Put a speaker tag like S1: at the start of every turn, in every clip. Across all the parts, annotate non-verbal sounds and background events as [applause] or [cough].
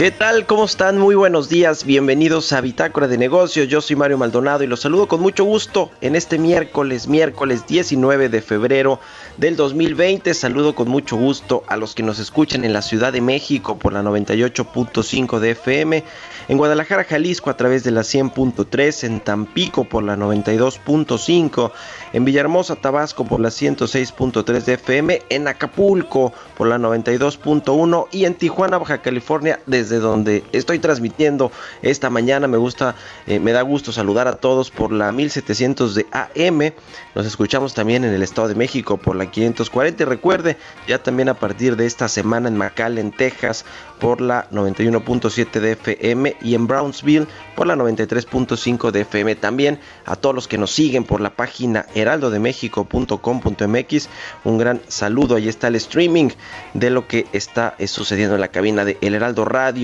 S1: ¿Qué tal? ¿Cómo están? Muy buenos días. Bienvenidos a Bitácora de Negocios. Yo soy Mario Maldonado y los saludo con mucho gusto en este miércoles, miércoles 19 de febrero del 2020. Saludo con mucho gusto a los que nos escuchan en la Ciudad de México por la 98.5 de FM, en Guadalajara, Jalisco a través de la 100.3, en Tampico por la 92.5, en Villahermosa, Tabasco por la 106.3 de FM, en Acapulco por la 92.1 y en Tijuana, Baja California, desde donde estoy transmitiendo esta mañana. Me gusta, eh, me da gusto saludar a todos por la 1700 de AM. Nos escuchamos también en el Estado de México por la 540 y recuerde, ya también a partir de esta semana en McAllen, Texas por la 91.7 de FM y en Brownsville por la 93.5 de FM. También a todos los que nos siguen por la página heraldodemexico.com.mx. Un gran saludo. Ahí está el streaming de lo que está eh, sucediendo en la cabina de El Heraldo Radio.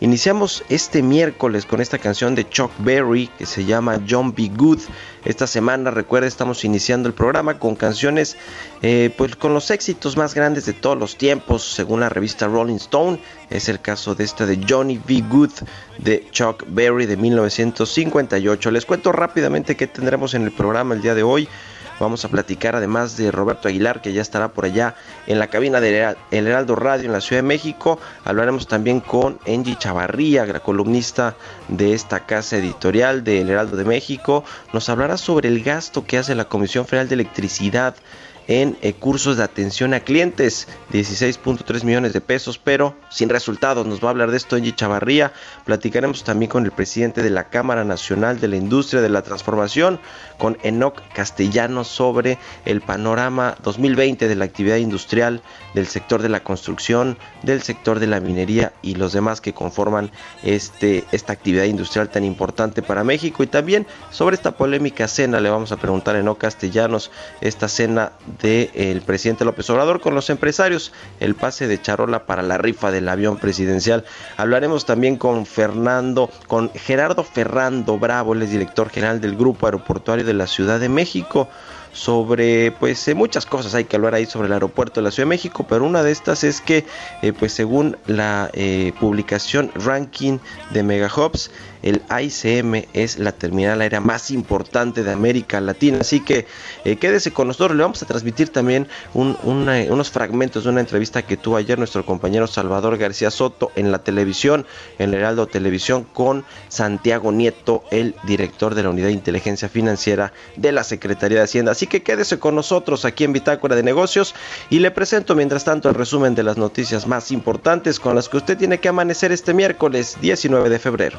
S1: Iniciamos este miércoles con esta canción de Chuck Berry que se llama John B. Good. Esta semana, recuerda, estamos iniciando el programa con canciones, eh, pues con los éxitos más grandes de todos los tiempos, según la revista Rolling Stone. Es el caso de esta de Johnny B. Good de Chuck Berry de 1958. Les cuento rápidamente qué tendremos en el programa el día de hoy. Vamos a platicar además de Roberto Aguilar, que ya estará por allá en la cabina de El Heraldo Radio en la Ciudad de México. Hablaremos también con Angie Chavarría, la columnista de esta casa editorial de El Heraldo de México. Nos hablará sobre el gasto que hace la Comisión Federal de Electricidad en eh, cursos de atención a clientes, 16.3 millones de pesos, pero sin resultados. Nos va a hablar de esto Angie Chavarría. Platicaremos también con el presidente de la Cámara Nacional de la Industria de la Transformación, con Enoc Castellanos, sobre el panorama 2020 de la actividad industrial, del sector de la construcción, del sector de la minería y los demás que conforman este, esta actividad industrial tan importante para México. Y también sobre esta polémica cena, le vamos a preguntar a Enoc Castellanos, esta cena del presidente López Obrador con los empresarios, el pase de charola para la rifa del avión presidencial. Hablaremos también con Fernando, con Gerardo Ferrando Bravo, el director general del Grupo Aeroportuario de la Ciudad de México sobre pues eh, muchas cosas hay que hablar ahí sobre el aeropuerto de la Ciudad de México pero una de estas es que eh, pues según la eh, publicación ranking de Megahubs el ICM es la terminal aérea más importante de América Latina. Así que quédese con nosotros. Le vamos a transmitir también una, unos fragmentos de una entrevista que tuvo ayer nuestro compañero Salvador García Soto en la televisión en el Heraldo Televisión con Santiago Nieto el director de la unidad de inteligencia financiera de la Secretaría de Hacienda. Así que quédese con nosotros aquí en Bitácora de Negocios y le presento mientras tanto el resumen de las noticias más importantes con las que usted tiene que amanecer este miércoles 19 de febrero.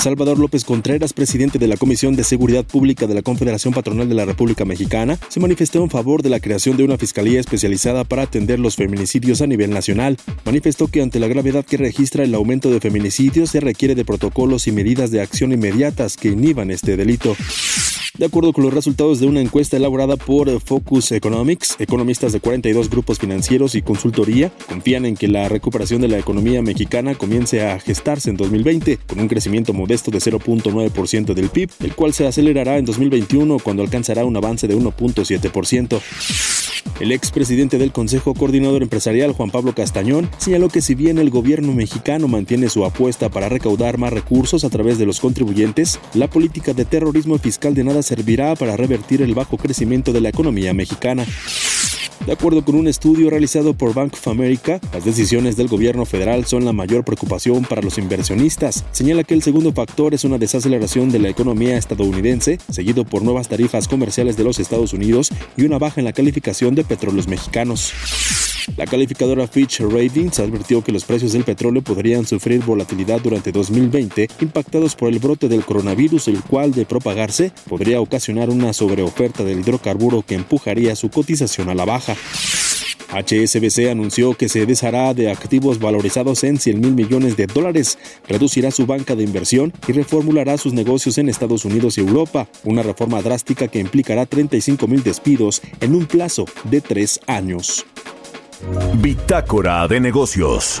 S2: Salvador López Contreras, presidente de la Comisión de Seguridad Pública de la Confederación Patronal de la República Mexicana, se manifestó en favor de la creación de una fiscalía especializada para atender los feminicidios a nivel nacional. Manifestó que ante la gravedad que registra el aumento de feminicidios se requiere de protocolos y medidas de acción inmediatas que inhiban este delito. De acuerdo con los resultados de una encuesta elaborada por Focus Economics, economistas de 42 grupos financieros y consultoría confían en que la recuperación de la economía mexicana comience a gestarse en 2020 con un crecimiento modesto de 0.9% del PIB, el cual se acelerará en 2021 cuando alcanzará un avance de 1.7%. El expresidente del Consejo Coordinador Empresarial, Juan Pablo Castañón, señaló que si bien el gobierno mexicano mantiene su apuesta para recaudar más recursos a través de los contribuyentes, la política de terrorismo fiscal de nada servirá para revertir el bajo crecimiento de la economía mexicana. De acuerdo con un estudio realizado por Bank of America, las decisiones del gobierno federal son la mayor preocupación para los inversionistas. Señala que el segundo factor es una desaceleración de la economía estadounidense, seguido por nuevas tarifas comerciales de los Estados Unidos y una baja en la calificación de petróleos mexicanos. La calificadora Fitch Ratings advirtió que los precios del petróleo podrían sufrir volatilidad durante 2020, impactados por el brote del coronavirus, el cual, de propagarse, podría ocasionar una sobreoferta del hidrocarburo que empujaría su cotización a la baja. HSBC anunció que se deshará de activos valorizados en 100 mil millones de dólares, reducirá su banca de inversión y reformulará sus negocios en Estados Unidos y Europa, una reforma drástica que implicará 35 mil despidos en un plazo de tres años.
S3: Bitácora de negocios.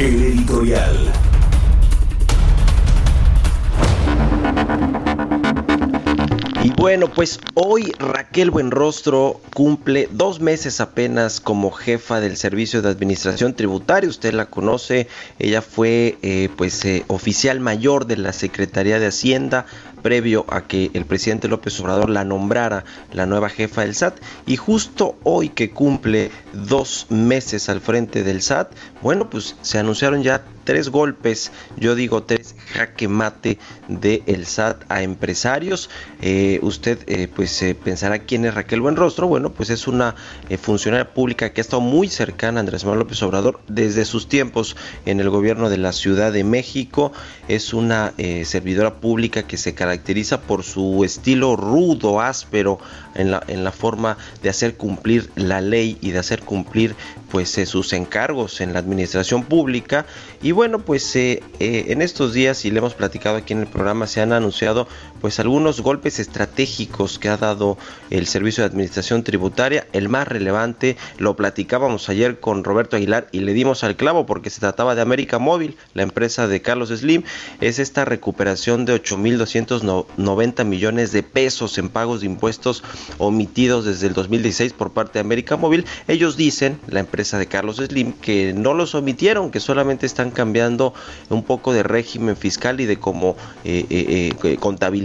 S3: El editorial.
S1: Y bueno, pues hoy Raquel Buenrostro cumple dos meses apenas como jefa del Servicio de Administración Tributaria. Usted la conoce, ella fue eh, pues eh, oficial mayor de la Secretaría de Hacienda previo a que el presidente López Obrador la nombrara la nueva jefa del SAT. Y justo hoy que cumple dos meses al frente del SAT, bueno, pues se anunciaron ya tres golpes, yo digo tres jaque mate del el SAT a empresarios. Eh, usted eh, pues eh, pensará quién es Raquel Buenrostro. Bueno, pues es una funcionaria pública que ha estado muy cercana a Andrés Manuel López Obrador desde sus tiempos en el gobierno de la Ciudad de México. Es una servidora pública que se caracteriza por su estilo rudo, áspero en la, en la forma de hacer cumplir la ley y de hacer cumplir pues sus encargos en la administración pública. Y bueno pues eh, eh, en estos días y le hemos platicado aquí en el programa se han anunciado pues algunos golpes estratégicos que ha dado el servicio de administración tributaria. El más relevante lo platicábamos ayer con Roberto Aguilar y le dimos al clavo porque se trataba de América Móvil la empresa de Carlos Slim. Es esta recuperación de 8.290 millones de pesos en pagos de impuestos omitidos desde el 2016 por parte de América Móvil. Ellos dicen la empresa de Carlos Slim que no los omitieron, que solamente están cambiando un poco de régimen fiscal y de cómo eh, eh, eh,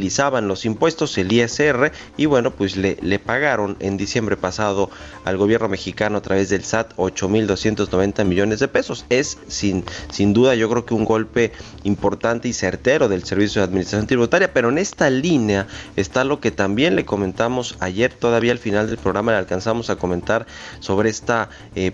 S1: contabilizaban los impuestos, el ISR, y bueno, pues le, le, pagaron en diciembre pasado al gobierno mexicano a través del SAT 8.290 millones de pesos. Es sin, sin duda yo creo que un golpe importante y certero del Servicio de Administración Tributaria, pero en esta línea está lo que también le comentamos ayer, todavía al final del programa le alcanzamos a comentar sobre esta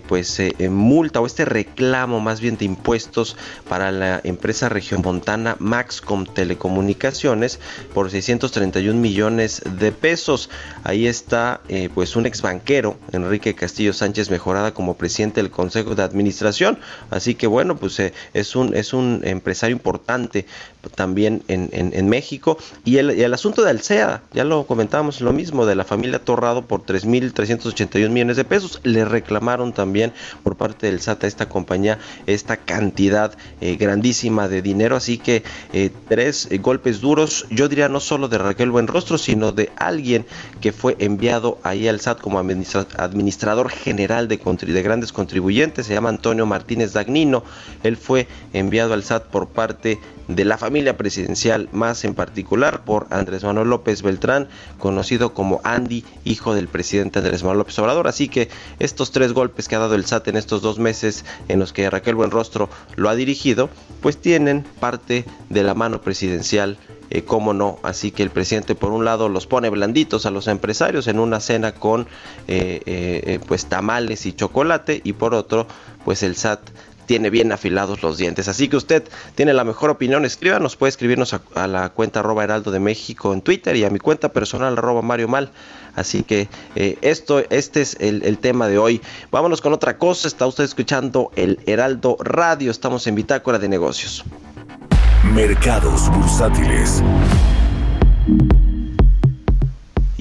S1: pues eh, multa o este reclamo más bien de impuestos para la empresa regiomontana Maxcom Telecomunicaciones por 631 millones de pesos. Ahí está eh, pues un ex banquero, Enrique Castillo Sánchez Mejorada como presidente del Consejo de Administración. Así que bueno, pues eh, es, un, es un empresario importante también en, en, México. Y el, el, asunto de Alcea, ya lo comentábamos lo mismo, de la familia Torrado por 3.381 millones de pesos. Le reclamaron también por parte del SAT a esta compañía esta cantidad eh, grandísima de dinero. Así que eh, tres golpes duros, yo diría no solo de Raquel Buenrostro, sino de alguien que fue enviado ahí al SAT como administrador general de, de grandes contribuyentes, se llama Antonio Martínez Dagnino. Él fue enviado al SAT por parte de la familia presidencial, más en particular por Andrés Manuel López Beltrán, conocido como Andy, hijo del presidente Andrés Manuel López Obrador. Así que estos tres golpes que ha dado el SAT en estos dos meses en los que Raquel Buenrostro lo ha dirigido, pues tienen parte de la mano presidencial eh, cómo no. Así que el presidente por un lado los pone blanditos a los empresarios en una cena con eh, eh, pues tamales y chocolate y por otro pues el SAT tiene bien afilados los dientes. Así que usted tiene la mejor opinión, escríbanos, puede escribirnos a, la cuenta arroba heraldo de México en Twitter y a mi cuenta personal arroba Mario Mal. Así que eh, esto, este es el, el, tema de hoy. Vámonos con otra cosa. Está usted escuchando el Heraldo Radio. Estamos en Bitácora de Negocios.
S3: Mercados bursátiles.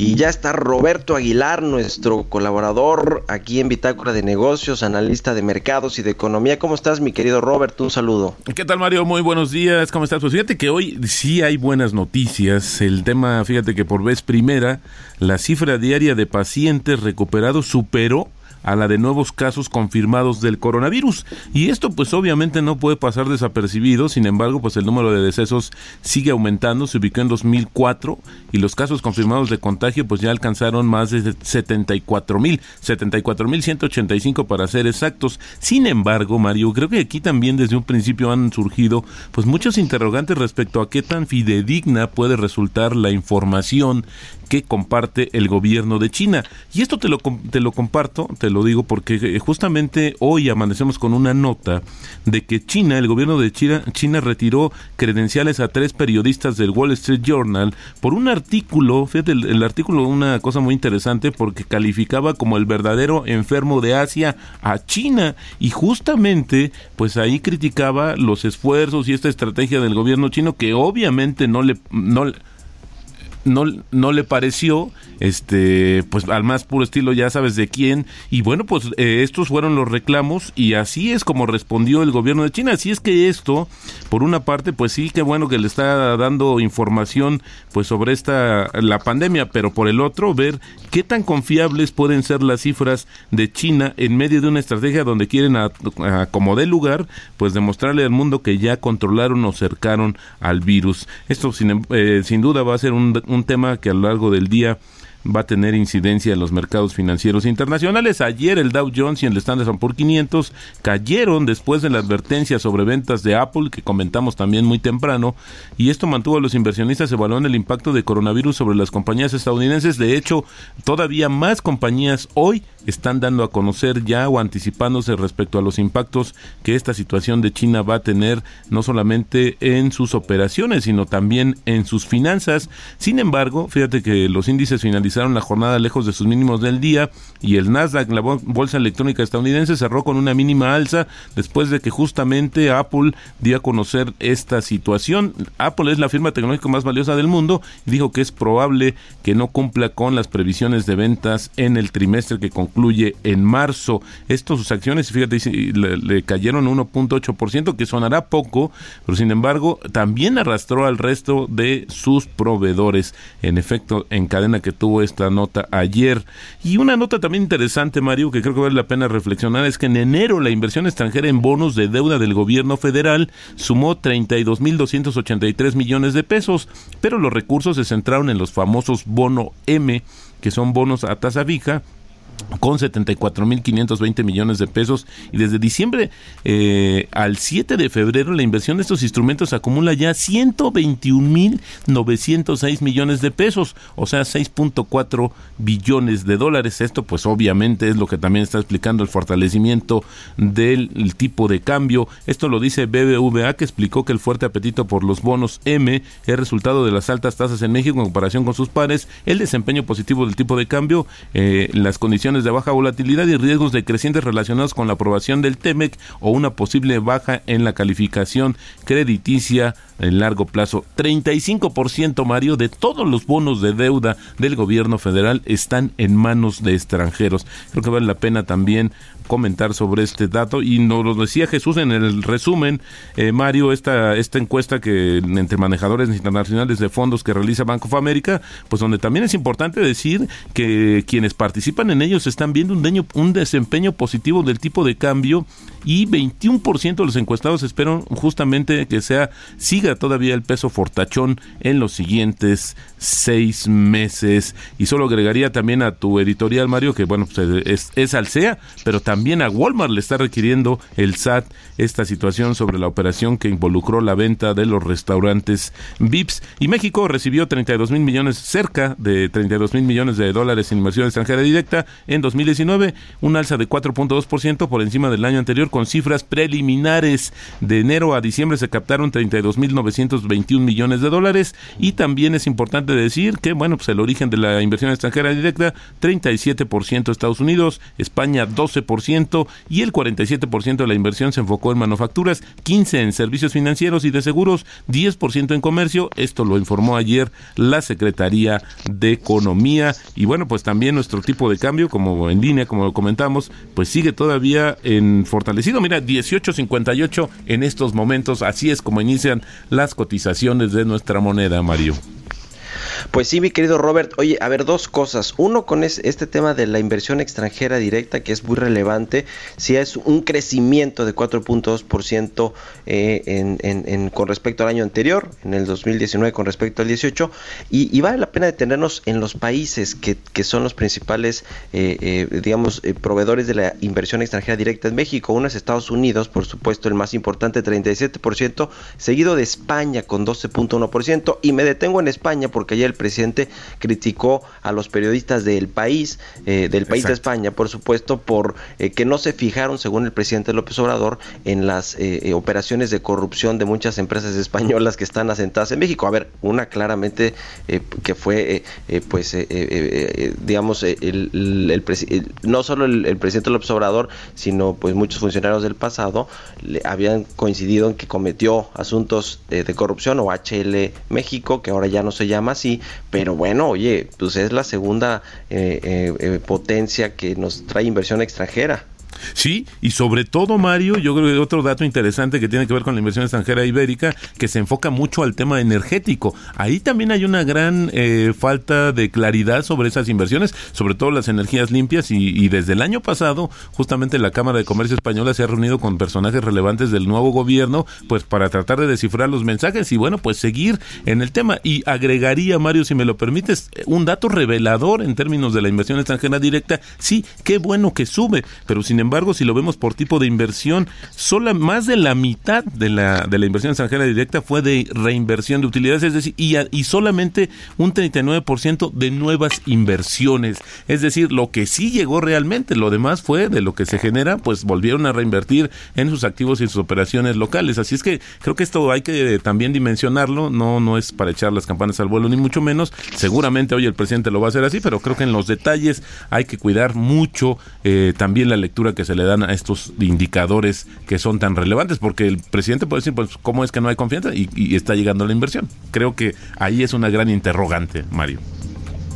S1: Y ya está Roberto Aguilar, nuestro colaborador aquí en Bitácora de Negocios, analista de mercados y de economía. ¿Cómo estás, mi querido Robert? Un saludo.
S4: ¿Qué tal, Mario? Muy buenos días. ¿Cómo estás? Pues fíjate que hoy sí hay buenas noticias. El tema, fíjate que por vez primera, la cifra diaria de pacientes recuperados superó a la de nuevos casos confirmados del coronavirus. Y esto pues obviamente no puede pasar desapercibido, sin embargo pues el número de decesos sigue aumentando, se ubicó en 2004 y los casos confirmados de contagio pues ya alcanzaron más de 74 mil, 74 mil 185 para ser exactos. Sin embargo, Mario, creo que aquí también desde un principio han surgido pues muchos interrogantes respecto a qué tan fidedigna puede resultar la información que comparte el gobierno de China. Y esto te lo, te lo comparto, te lo digo porque eh, justamente hoy amanecemos con una nota de que China, el gobierno de China, China retiró credenciales a tres periodistas del Wall Street Journal por un artículo, fíjate, el, el artículo una cosa muy interesante porque calificaba como el verdadero enfermo de Asia a China y justamente pues ahí criticaba los esfuerzos y esta estrategia del gobierno chino que obviamente no le no no, no le pareció, este, pues al más puro estilo ya sabes de quién, y bueno, pues eh, estos fueron los reclamos y así es como respondió el gobierno de China, así es que esto, por una parte, pues sí, qué bueno que le está dando información pues sobre esta, la pandemia, pero por el otro, ver qué tan confiables pueden ser las cifras de China en medio de una estrategia donde quieren, a, como de lugar, pues demostrarle al mundo que ya controlaron o cercaron al virus. Esto sin, eh, sin duda va a ser un, un tema que a lo largo del día va a tener incidencia en los mercados financieros internacionales. Ayer el Dow Jones y el Standard Poor's 500 cayeron después de la advertencia sobre ventas de Apple que comentamos también muy temprano y esto mantuvo a los inversionistas evaluando el impacto de coronavirus sobre las compañías estadounidenses. De hecho, todavía más compañías hoy están dando a conocer ya o anticipándose respecto a los impactos que esta situación de China va a tener no solamente en sus operaciones, sino también en sus finanzas. Sin embargo, fíjate que los índices finalizaron la jornada lejos de sus mínimos del día y el Nasdaq, la bolsa electrónica estadounidense, cerró con una mínima alza después de que justamente Apple dio a conocer esta situación. Apple es la firma tecnológica más valiosa del mundo y dijo que es probable que no cumpla con las previsiones de ventas en el trimestre que concluye en marzo. Esto, sus acciones, fíjate, le, le cayeron 1.8%, que sonará poco, pero sin embargo también arrastró al resto de sus proveedores. En efecto, en cadena que tuvo esta nota ayer. Y una nota también interesante, Mario, que creo que vale la pena reflexionar, es que en enero la inversión extranjera en bonos de deuda del gobierno federal sumó 32.283 millones de pesos, pero los recursos se centraron en los famosos bono M, que son bonos a tasa fija con 74.520 millones de pesos y desde diciembre eh, al 7 de febrero la inversión de estos instrumentos acumula ya 121.906 millones de pesos, o sea 6.4 billones de dólares. Esto pues obviamente es lo que también está explicando el fortalecimiento del tipo de cambio. Esto lo dice BBVA que explicó que el fuerte apetito por los bonos M es resultado de las altas tasas en México en comparación con sus pares, el desempeño positivo del tipo de cambio, eh, las condiciones de baja volatilidad y riesgos decrecientes relacionados con la aprobación del TEMEC o una posible baja en la calificación crediticia en largo plazo. 35% Mario de todos los bonos de deuda del gobierno federal están en manos de extranjeros. Creo que vale la pena también comentar sobre este dato y nos lo decía Jesús en el resumen, eh, Mario, esta, esta encuesta que entre manejadores internacionales de fondos que realiza Banco of America, pues donde también es importante decir que quienes participan en ellos están viendo un, un desempeño positivo del tipo de cambio y 21% de los encuestados esperan justamente que sea siga todavía el peso fortachón en los siguientes seis meses y solo agregaría también a tu editorial Mario que bueno pues es, es Alsea pero también a Walmart le está requiriendo el SAT esta situación sobre la operación que involucró la venta de los restaurantes VIPs y México recibió 32 mil millones cerca de 32 mil millones de dólares en inversión extranjera directa en 2019 un alza de 4.2% por encima del año anterior con cifras preliminares. De enero a diciembre se captaron 32.921 millones de dólares y también es importante decir que, bueno, pues el origen de la inversión extranjera directa, 37% Estados Unidos, España 12% y el 47% de la inversión se enfocó en manufacturas, 15% en servicios financieros y de seguros, 10% en comercio. Esto lo informó ayer la Secretaría de Economía y bueno, pues también nuestro tipo de cambio, como en línea, como lo comentamos, pues sigue todavía en fortalecimiento Mira, 18.58 en estos momentos. Así es como inician las cotizaciones de nuestra moneda, Mario.
S1: Pues sí, mi querido Robert. Oye, a ver, dos cosas. Uno, con este tema de la inversión extranjera directa, que es muy relevante, si es un crecimiento de 4.2% eh, en, en, con respecto al año anterior, en el 2019 con respecto al 18, y, vale la pena detenernos en los países que, son los principales, eh, eh, digamos, proveedores de la inversión extranjera directa en México. Uno es Estados Unidos, por supuesto, el más importante, 37%, seguido de España con 12.1%, y me detengo en España porque ayer el presidente criticó a los periodistas del país, eh, del país de España, por supuesto, por eh, que no se fijaron, según el presidente López Obrador, en las eh, operaciones de corrupción de muchas empresas españolas que están asentadas en México. A ver, una claramente que fue, pues, digamos, el, no solo el, presidente López Obrador, sino pues muchos funcionarios del pasado le, habían coincidido en que cometió asuntos de corrupción o HL México, que ahora ya no se llama así, pero bueno, oye, pues es la segunda eh, eh, eh, potencia que nos trae inversión extranjera.
S4: Sí, y sobre todo, Mario, yo creo que otro dato interesante que tiene que ver con la inversión extranjera ibérica, que se enfoca mucho al tema energético. Ahí también hay una gran eh, falta de claridad sobre esas inversiones, sobre todo las energías limpias, y, desde el año pasado, justamente la Cámara de Comercio Española se ha reunido con personajes relevantes del nuevo gobierno, pues para tratar de descifrar los mensajes y bueno, pues seguir en el tema. Y agregaría, Mario, si me lo permites, un dato revelador en términos de la inversión extranjera directa. Sí, qué bueno que sube, pero sin embargo, si lo vemos por tipo de inversión, sola, más de la mitad de la, de la inversión extranjera directa fue de reinversión de utilidades, es decir, y, y solamente un 39% de nuevas inversiones. Es decir, lo que sí llegó realmente, lo demás fue de lo que se genera, pues volvieron a reinvertir en sus activos y sus operaciones locales. Así es que creo que esto hay que también dimensionarlo, no, no es para echar las campanas al vuelo, ni mucho menos. Seguramente hoy el presidente lo va a hacer así, pero creo que en los detalles hay que cuidar mucho eh, también la lectura que se le dan a estos indicadores que son tan relevantes, porque el presidente puede decir, pues, ¿cómo es que no hay confianza? Y, está llegando la inversión. Creo que ahí es una gran interrogante, Mario.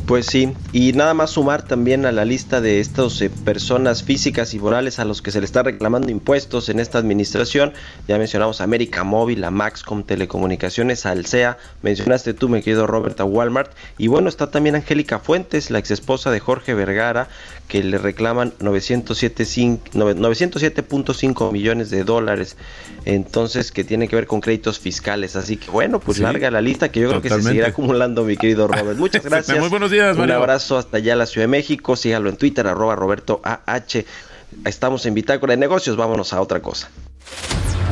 S1: Pues sí, y nada más sumar también a la lista de estas eh, personas físicas y morales a los que se le está reclamando impuestos en esta administración. Ya mencionamos América Móvil, a Maxcom Telecomunicaciones, Alsea, mencionaste tú, mi querido Robert, a Walmart. Y bueno, está también Angélica Fuentes, la ex esposa de Jorge Vergara, que le reclaman 907.5 millones de dólares. Entonces, que tiene que ver con créditos fiscales. Así que bueno, pues larga la lista que yo creo que se seguirá acumulando, mi querido [laughs] Robert. Muchas gracias.
S4: Muy buenos días,
S1: Un abrazo hasta allá, la Ciudad de México. Sígalo en Twitter, arroba Roberto AH. Estamos en Bitácora de Negocios. Vámonos a otra cosa.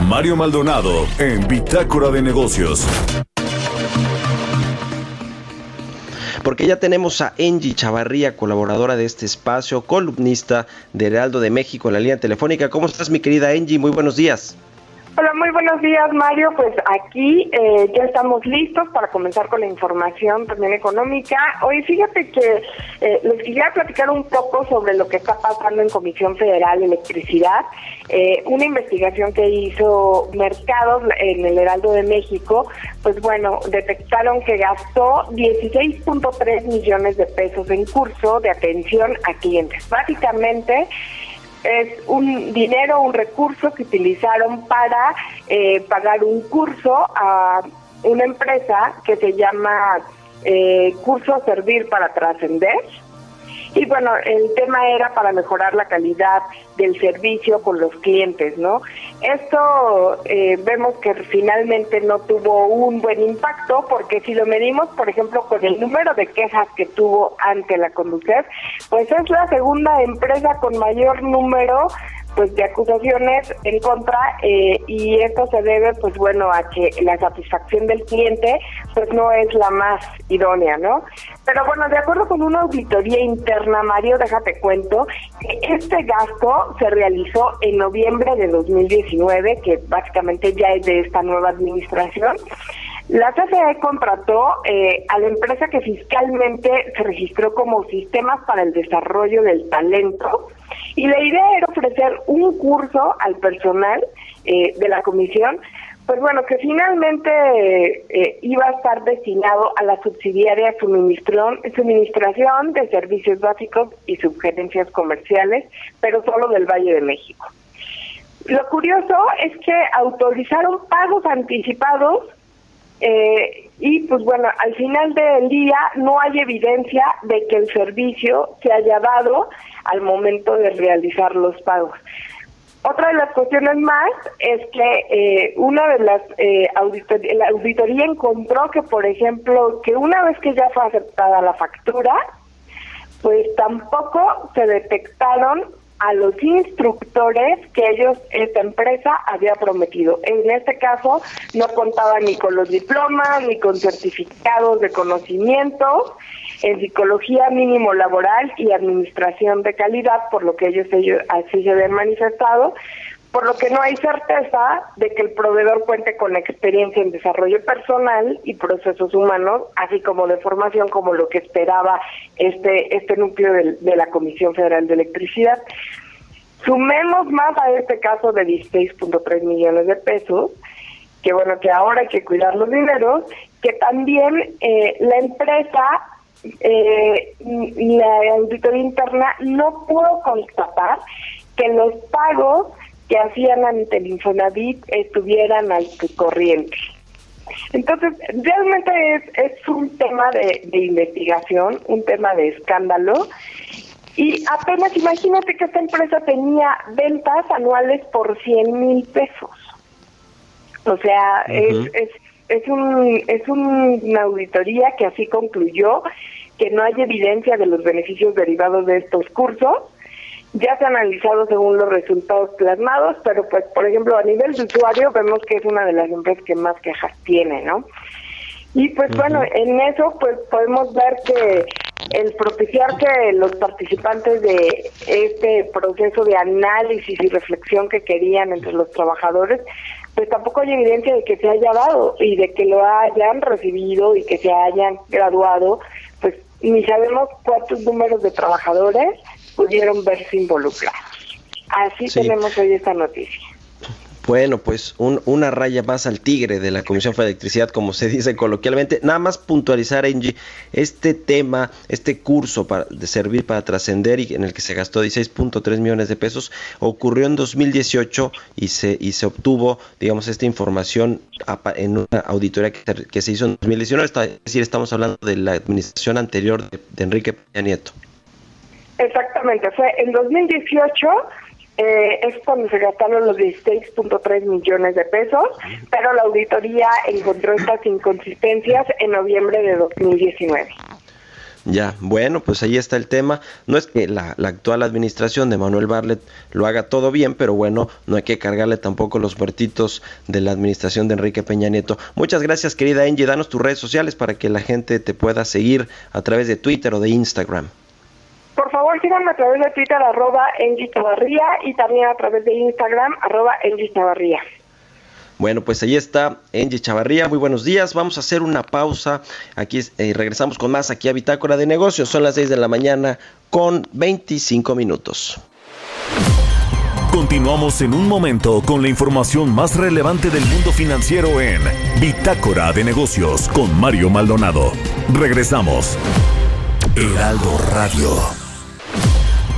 S3: Mario Maldonado en Bitácora de Negocios.
S1: Porque ya tenemos a Angie Chavarría, colaboradora de este espacio, columnista de Heraldo de México en la línea telefónica. ¿Cómo estás, mi querida Angie? Muy buenos días.
S5: Hola, muy buenos días, Mario. Pues aquí eh, ya estamos listos para comenzar con la información también económica. Hoy fíjate que eh, les quería platicar un poco sobre lo que está pasando en Comisión Federal de Electricidad. Eh, una investigación que hizo Mercados en el Heraldo de México, pues bueno, detectaron que gastó 16.3 millones de pesos en curso de atención a clientes. Básicamente, es un dinero, un recurso que utilizaron para eh, pagar un curso a una empresa que se llama eh, Curso Servir para Trascender y bueno, el tema era para mejorar la calidad del servicio con los clientes, ¿no? Esto eh, vemos que finalmente no tuvo un buen impacto porque si lo medimos, por ejemplo, con el número de quejas que tuvo ante la Conducef, pues es la segunda empresa con mayor número pues de acusaciones en contra eh, y esto se debe pues bueno a que la satisfacción del cliente pues no es la más idónea no pero bueno de acuerdo con una auditoría interna Mario déjate cuento que este gasto se realizó en noviembre de 2019 que básicamente ya es de esta nueva administración la CFE contrató eh, a la empresa que fiscalmente se registró como Sistemas para el Desarrollo del Talento y la idea era ofrecer un curso al personal eh, de la comisión, pues bueno, que finalmente eh, iba a estar destinado a la subsidiaria suministración, de servicios básicos y subgerencias comerciales, pero solo del Valle de México. Lo curioso es que autorizaron pagos anticipados eh, y pues bueno, al final del día no hay evidencia de que el servicio se haya dado al momento de realizar los pagos. Otra de las cuestiones más es que eh, una de las eh, la auditoría encontró que, por ejemplo, que una vez que ya fue aceptada la factura, pues tampoco se detectaron a los instructores que ellos, esta empresa, había prometido. En este caso, no contaba ni con los diplomas, ni con certificados de conocimiento en psicología mínimo laboral y administración de calidad, por lo que ellos, ellos así se habían manifestado, por lo que no hay certeza de que el proveedor cuente con experiencia en desarrollo personal y procesos humanos, así como de formación, como lo que esperaba este, este núcleo de, de la Comisión Federal de Electricidad. Sumemos más a este caso de 16.3 millones de pesos, que bueno, que ahora hay que cuidar los dineros, que también eh, la empresa, eh, la auditoría interna no pudo constatar que los pagos que hacían ante el Infonavit estuvieran al corriente. Entonces, realmente es, es un tema de, de investigación, un tema de escándalo. Y apenas imagínate que esta empresa tenía ventas anuales por 100 mil pesos. O sea, es, es, es, un, es una auditoría que así concluyó que no hay evidencia de los beneficios derivados de estos cursos ya se ha analizado según los resultados plasmados, pero pues por ejemplo a nivel de usuario vemos que es una de las empresas que más quejas tiene, ¿no? Y pues bueno, en eso pues podemos ver que el propiciar que los participantes de este proceso de análisis y reflexión que querían entre los trabajadores, pues tampoco hay evidencia de que se haya dado y de que lo hayan recibido y que se hayan graduado, pues ni sabemos cuántos números de trabajadores pudieron verse involucrados. Así tenemos hoy esta noticia.
S1: Bueno, pues una raya más al tigre de la Comisión de Electricidad, como se dice coloquialmente. Nada más puntualizar, Angie, este tema, este curso para, de servir para trascender y en el que se gastó 16.3 millones de pesos, ocurrió en 2018 y se, y se obtuvo, digamos, esta información en una auditoría que, se hizo en 2019. Es decir, estamos hablando de la administración anterior de, de Enrique Peña Nieto.
S5: Exactamente, fue en 2018 eh, es cuando se gastaron los 16.3 millones de pesos, pero la auditoría encontró estas inconsistencias en noviembre de 2019.
S1: Ya, bueno, pues ahí está el tema. No es que la, la, actual administración de Manuel Barlet lo haga todo bien, pero bueno, no hay que cargarle tampoco los muertitos de la administración de Enrique Peña Nieto. Muchas gracias, querida Angie. Danos tus redes sociales para que la gente te pueda seguir a través de Twitter o de Instagram.
S5: Por favor, síganme a través de Twitter, arroba y también a través de Instagram, arroba
S1: Bueno, pues ahí está Angie Chavarría. Muy buenos días. Vamos a hacer una pausa. Aquí eh, regresamos con más aquí a Bitácora de Negocios. Son las 6 de la mañana con 25 minutos.
S3: Continuamos en un momento con la información más relevante del mundo financiero en Bitácora de Negocios con Mario Maldonado. Regresamos. Heraldo Radio.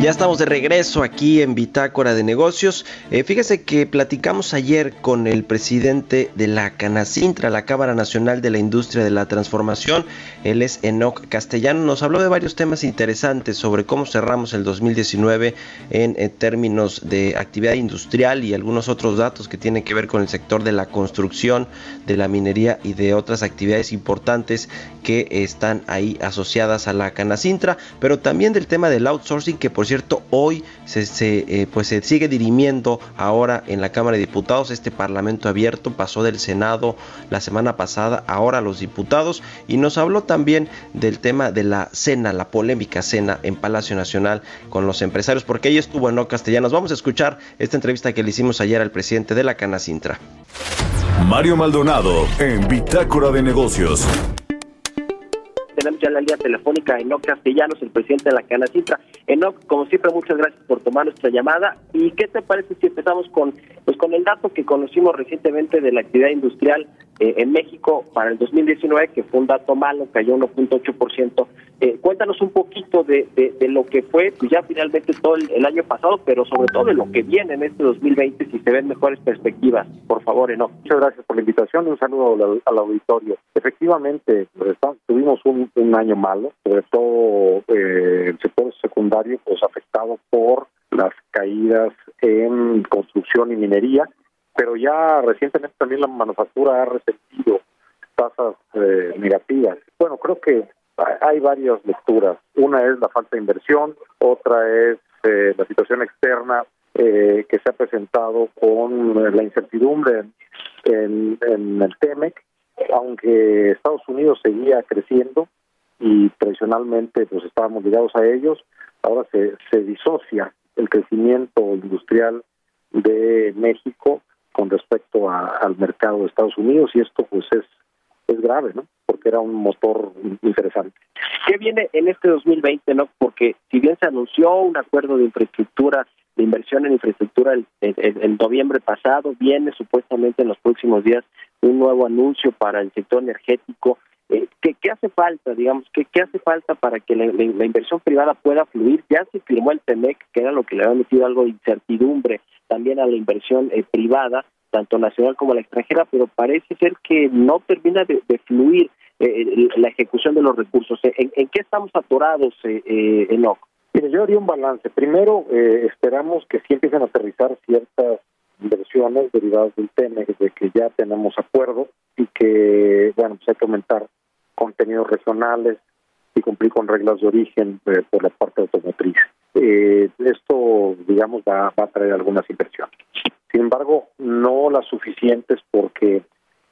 S1: Ya estamos de regreso aquí en Bitácora de Negocios. Eh, fíjese que platicamos ayer con el presidente de la Canacintra, la Cámara Nacional de la Industria de la Transformación. Él es Enoc Castellano. Nos habló de varios temas interesantes sobre cómo cerramos el 2019 en, en términos de actividad industrial y algunos otros datos que tienen que ver con el sector de la construcción, de la minería y de otras actividades importantes que están ahí asociadas a la Canacintra, pero también del tema del outsourcing que por cierto, hoy se, eh, pues se sigue dirimiendo ahora en la Cámara de Diputados. Este Parlamento abierto pasó del Senado la semana pasada, ahora a los diputados, y nos habló también del tema de la cena, la polémica cena en Palacio Nacional con los empresarios, porque ahí estuvo en No Castellanos. Vamos a escuchar esta entrevista que le hicimos ayer al presidente de la Canacintra.
S3: Mario Maldonado en Bitácora de Negocios
S6: tenemos ya la línea telefónica Enoc Castellanos, el presidente de la Canacintra. Enoc, como siempre, muchas gracias por tomar nuestra llamada. ¿Y qué te parece si empezamos con pues con el dato que conocimos recientemente de la actividad industrial eh, en México para el 2019, que fue un dato malo, cayó 1.8%. Eh, cuéntanos un poquito de, de, lo que fue pues ya finalmente todo el, año pasado, pero sobre todo de lo que viene en este 2020, si se ven mejores perspectivas. Por favor, Enoc.
S7: Muchas gracias por la invitación y un saludo al, auditorio. Efectivamente, pues, tuvimos un, un, año malo, sobre todo eh, el sector secundario, pues afectado por las caídas en construcción y minería, pero ya recientemente también la manufactura ha resentido tasas eh, negativas. Bueno, creo que hay varias lecturas. Una es la falta de inversión, otra es eh, la situación externa eh, que se ha presentado con la incertidumbre en, en el TEMEC, aunque Estados Unidos seguía creciendo y tradicionalmente pues estábamos ligados a ellos, ahora se, se disocia el crecimiento industrial de México con respecto al mercado de Estados Unidos y esto pues es es grave, ¿no? Porque era un motor interesante.
S6: ¿Qué viene en este 2020, no? Porque si bien se anunció un acuerdo de infraestructura, de inversión en infraestructura el, el, noviembre pasado, viene supuestamente en los próximos días un nuevo anuncio para el sector energético. Eh, ¿qué, ¿qué, hace falta, digamos? ¿qué, ¿Qué hace falta para que la, inversión privada pueda fluir? Ya se firmó el TEMEC, que era lo que le había metido algo de incertidumbre también a la inversión eh, privada, tanto nacional como la extranjera, pero parece ser que no termina de, fluir eh, la ejecución de los recursos. ¿En, qué estamos atorados, eh, eh, Enoch?
S7: Mire, yo haría un balance. Primero, eh, esperamos que sí empiecen a aterrizar ciertas inversiones derivadas del tema, de que ya tenemos acuerdo y que, bueno, pues hay que aumentar contenidos regionales y cumplir con reglas de origen por la parte automotriz. esto, digamos, va, va a traer algunas inversiones. Sin embargo, no las suficientes porque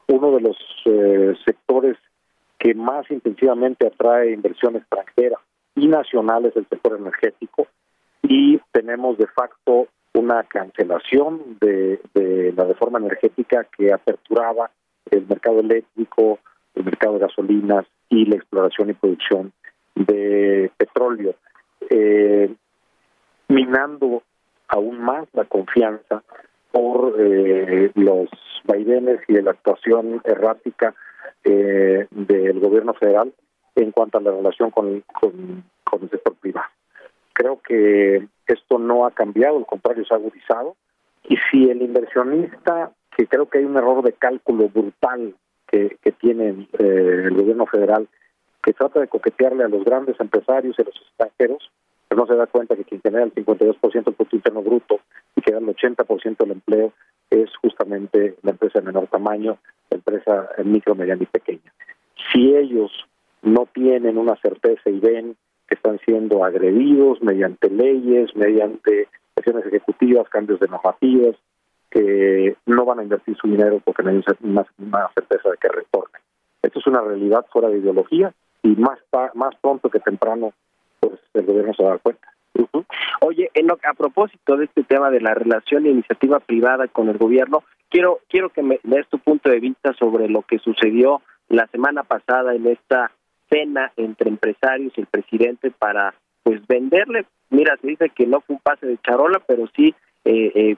S7: uno de los eh, sectores que más intensivamente atrae inversión extranjera y nacional es el sector energético y tenemos de facto una cancelación de la reforma energética que aperturaba el mercado eléctrico, el mercado de gasolinas y la exploración y producción de petróleo, eh, minando aún más la confianza por eh, los vaivenes y la actuación errática eh, del gobierno federal en cuanto a la relación con, con, el sector privado. Creo que esto no ha cambiado, al contrario, se ha agudizado. Y si el inversionista, que creo que hay un error de cálculo brutal que, que tiene eh, el gobierno federal, que trata de coquetearle a los grandes empresarios y a los extranjeros, pero no se da cuenta que quien genera el 52% del Producto Interno Bruto y que da el 80% del empleo es justamente la empresa de menor tamaño, la empresa micro, mediana y pequeña. Si ellos no tienen una certeza y ven que están siendo agredidos mediante leyes, mediante acciones ejecutivas, cambios de normativas, que no van a invertir su dinero porque no hay una, certeza de que retornen. Esto es una realidad fuera de ideología y más más pronto que temprano pues el gobierno se va a dar cuenta.
S6: Oye, a propósito de este tema de la relación de iniciativa privada con el gobierno, quiero quiero que me des tu punto de vista sobre lo que sucedió la semana pasada en esta cena entre empresarios y el presidente para pues venderle, mira, se dice que no fue un pase de charola, pero sí eh, eh,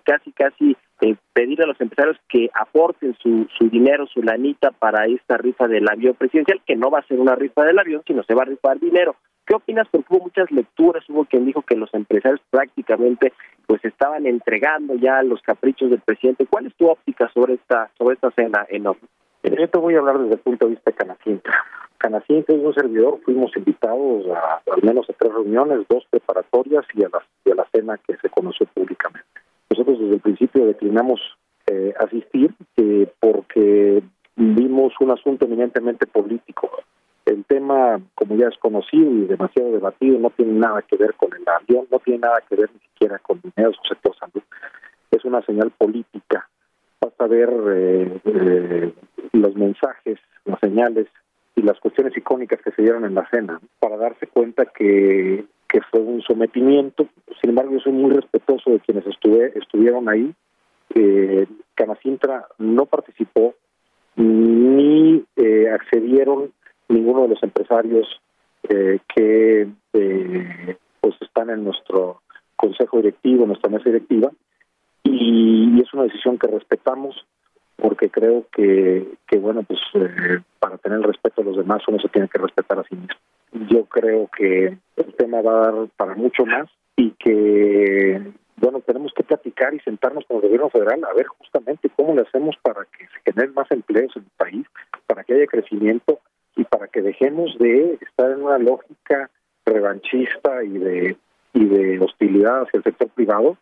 S6: casi casi eh, pedir a los empresarios que aporten su, su dinero, su lanita para esta rifa del avión presidencial, que no va a ser una rifa del avión, sino se va a rifar dinero. ¿Qué opinas? Porque hubo muchas lecturas, hubo quien dijo que los empresarios prácticamente pues estaban entregando ya los caprichos del presidente. ¿Cuál es tu óptica sobre esta sobre esta cena, enorme?
S7: Yo te voy a hablar desde el punto de vista de Canacintra es un servidor, fuimos invitados a al menos a tres reuniones, dos preparatorias y a la, y a la cena que se conoció públicamente. Nosotros desde el principio declinamos eh, asistir eh, porque vimos un asunto eminentemente político el tema, como ya es conocido y demasiado debatido, no tiene nada que ver con el avión, no tiene nada que ver ni siquiera con dinero o sector salud. Es una señal política. Basta ver eh, eh, los mensajes, las señales y las cuestiones icónicas que se dieron en la cena para darse cuenta que, que fue un sometimiento. Sin embargo, yo soy muy respetuoso de quienes estuve, estuvieron ahí. Eh, Canacintra no participó ni eh, accedieron ninguno de los empresarios eh, que eh, pues están en nuestro consejo directivo, en nuestra mesa directiva, y, es una decisión que respetamos porque creo que, que bueno, pues eh, para tener el respeto a los demás uno se tiene que respetar a sí mismo. Yo creo que el tema va a dar para mucho más y que, bueno, tenemos que platicar y sentarnos con el gobierno federal a ver justamente cómo le hacemos para que se generen más empleos en el país, para que haya crecimiento y para que dejemos de estar en una lógica revanchista y de y de hostilidad hacia el sector privado,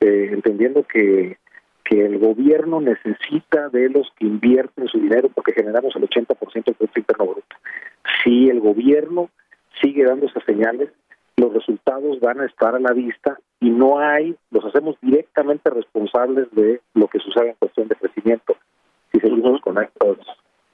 S7: eh, entendiendo que que el gobierno necesita de los que invierten su dinero porque generamos el 80% del Producto Interno Bruto. Si el gobierno sigue dando esas señales, los resultados van a estar a la vista y no hay, los hacemos directamente responsables de lo que sucede en cuestión de crecimiento. Si seguimos con estos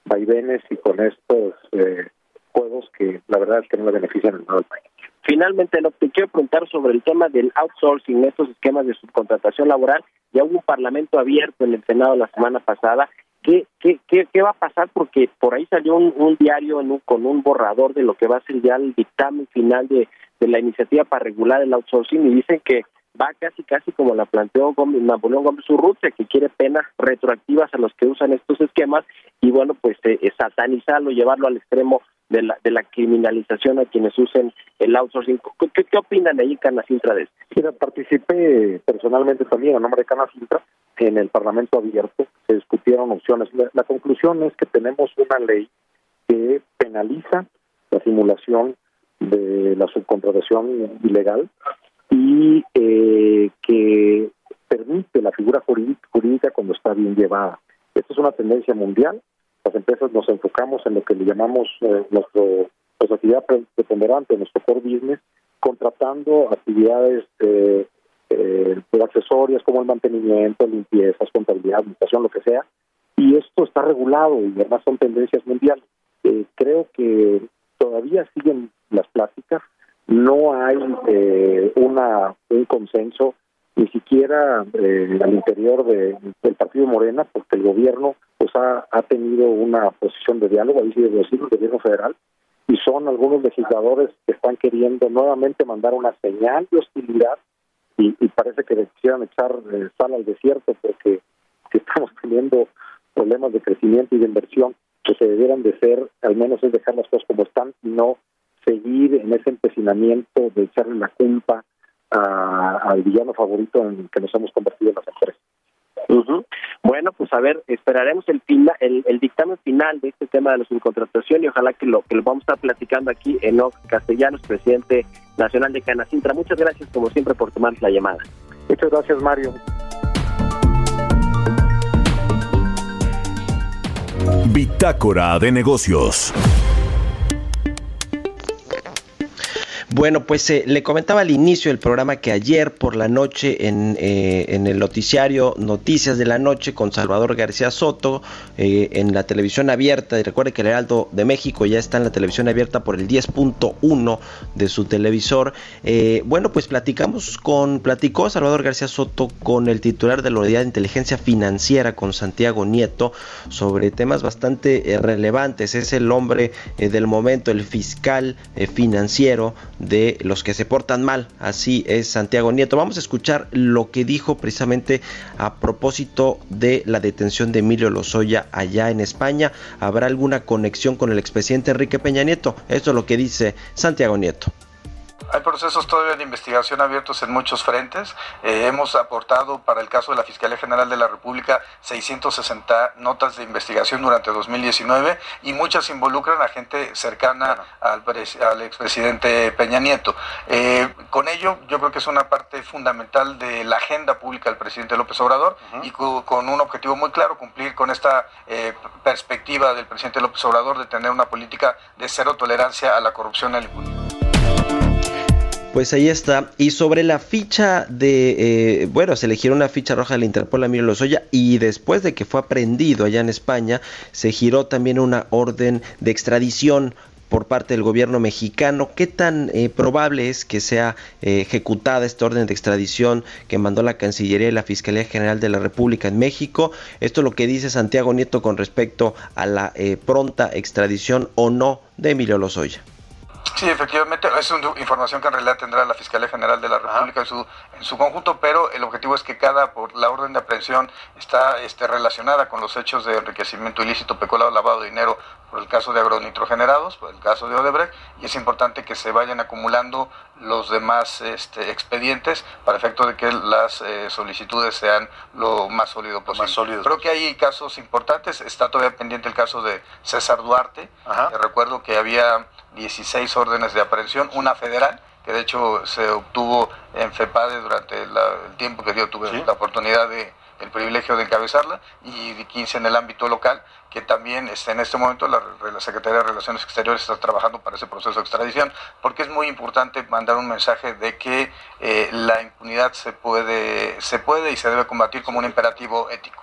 S7: vaivenes y con estos eh, juegos que la verdad es que no le benefician en nada al país.
S6: Finalmente, lo que quiero preguntar sobre el tema del outsourcing, estos esquemas de subcontratación laboral. Ya hubo un parlamento abierto en el Senado la semana pasada. ¿Qué, qué, qué, qué va a pasar? Porque por ahí salió un, diario con un borrador de lo que va a ser ya el dictamen final de, de la iniciativa para regular el outsourcing y dicen que va casi casi como la planteó Gómez, Napoleón Gómez Urrutia, que quiere penas retroactivas a los que usan estos esquemas y bueno, pues eh, satanizarlo, llevarlo al extremo de la, de la criminalización a quienes usen el outsourcing. ¿Qué, qué opinan ahí Canacintra de esto?
S7: Participé personalmente también a nombre de Canacintra en el Parlamento abierto, se discutieron opciones. la conclusión es que tenemos una ley que penaliza la simulación de la subcontratación ilegal y eh, que permite la figura jurídica cuando está bien llevada. Esta es una tendencia mundial. Las empresas nos enfocamos en lo que le llamamos eh, nuestro, nuestra actividad preponderante, nuestro core business, contratando actividades eh, accesorias como el mantenimiento, limpiezas, contabilidad, administración, lo que sea. Y esto está regulado y además son tendencias mundiales. creo que todavía siguen las pláticas, no hay eh, una un consenso ni siquiera eh, al interior de, del partido Morena porque el gobierno pues ha, ha tenido una posición de diálogo ahí sí el gobierno federal y son algunos legisladores que están queriendo nuevamente mandar una señal de hostilidad y, parece que quisieran echar eh, sal al desierto porque si estamos teniendo problemas de crecimiento y de inversión que se debieran de ser al menos es dejar las cosas como están y no seguir en ese empecinamiento de echarle la culpa al villano favorito en el que nos hemos convertido en las empresas.
S6: Bueno, pues a ver, esperaremos el, final, el, dictamen final de este tema de la subcontratación y ojalá que lo que lo vamos a estar platicando aquí en los Castellanos, presidente nacional de Canacintra. Muchas gracias, como siempre, por tomar la llamada.
S7: Muchas gracias, Mario.
S3: Bitácora de negocios.
S1: Bueno, pues eh, le comentaba al inicio del programa que ayer por la noche en, eh, en el noticiario Noticias de la Noche con Salvador García Soto eh, en la televisión abierta, y recuerde que el Heraldo de México ya está en la televisión abierta por el 10.1 de su televisor. bueno, pues platicamos con, platicó Salvador García Soto con el titular de la Unidad de Inteligencia Financiera, con Santiago Nieto, sobre temas bastante relevantes. Es el hombre del momento, el fiscal financiero de los que se portan mal. Así es Santiago Nieto. Vamos a escuchar lo que dijo precisamente a propósito de la detención de Emilio Lozoya allá en España. ¿Habrá alguna conexión con el expresidente Enrique Peña Nieto? Esto es lo que dice Santiago Nieto.
S8: Hay procesos todavía de investigación abiertos en muchos frentes. Eh, hemos aportado para el caso de la Fiscalía General de la República 660 notas de investigación durante 2019 y muchas involucran a gente cercana al, al expresidente Peña Nieto. Eh, con ello, yo creo que es una parte fundamental de la agenda pública del presidente López Obrador y con un objetivo muy claro, cumplir con esta eh, perspectiva del presidente López Obrador de tener una política de cero tolerancia a la corrupción y al
S1: pues ahí está. Y sobre la ficha de, eh, bueno, se eligieron una ficha roja del Interpol a Emilio Lozoya y después de que fue aprendido allá en España, se giró también una orden de extradición por parte del gobierno mexicano. ¿Qué tan eh, probable es que sea eh, ejecutada esta orden de extradición que mandó la Cancillería y la Fiscalía General de la República en México? Esto es lo que dice Santiago Nieto con respecto a la pronta extradición o no de Emilio Lozoya.
S8: Sí, efectivamente, es una información que en realidad tendrá la Fiscalía General de la República en su, en su conjunto, pero el objetivo es que cada, por la orden de aprehensión está este, relacionada con los hechos de enriquecimiento ilícito, peculado, lavado de dinero, por el caso de agronitrogenerados, por el caso de Odebrecht, y es importante que se vayan acumulando los demás este, expedientes para efecto de que las eh, solicitudes sean lo más sólido posible. Creo que hay casos importantes, está todavía pendiente el caso de César Duarte, recuerdo que había 16 órdenes de aprehensión, una federal, que de hecho se obtuvo en FEPADE durante el tiempo que yo tuve la oportunidad de el privilegio de encabezarla y 15 en el ámbito local, que también está en este momento la, Secretaría de Relaciones Exteriores está trabajando para ese proceso de extradición, porque es muy importante mandar un mensaje de que eh, la impunidad se puede, se puede y se debe combatir como un imperativo ético.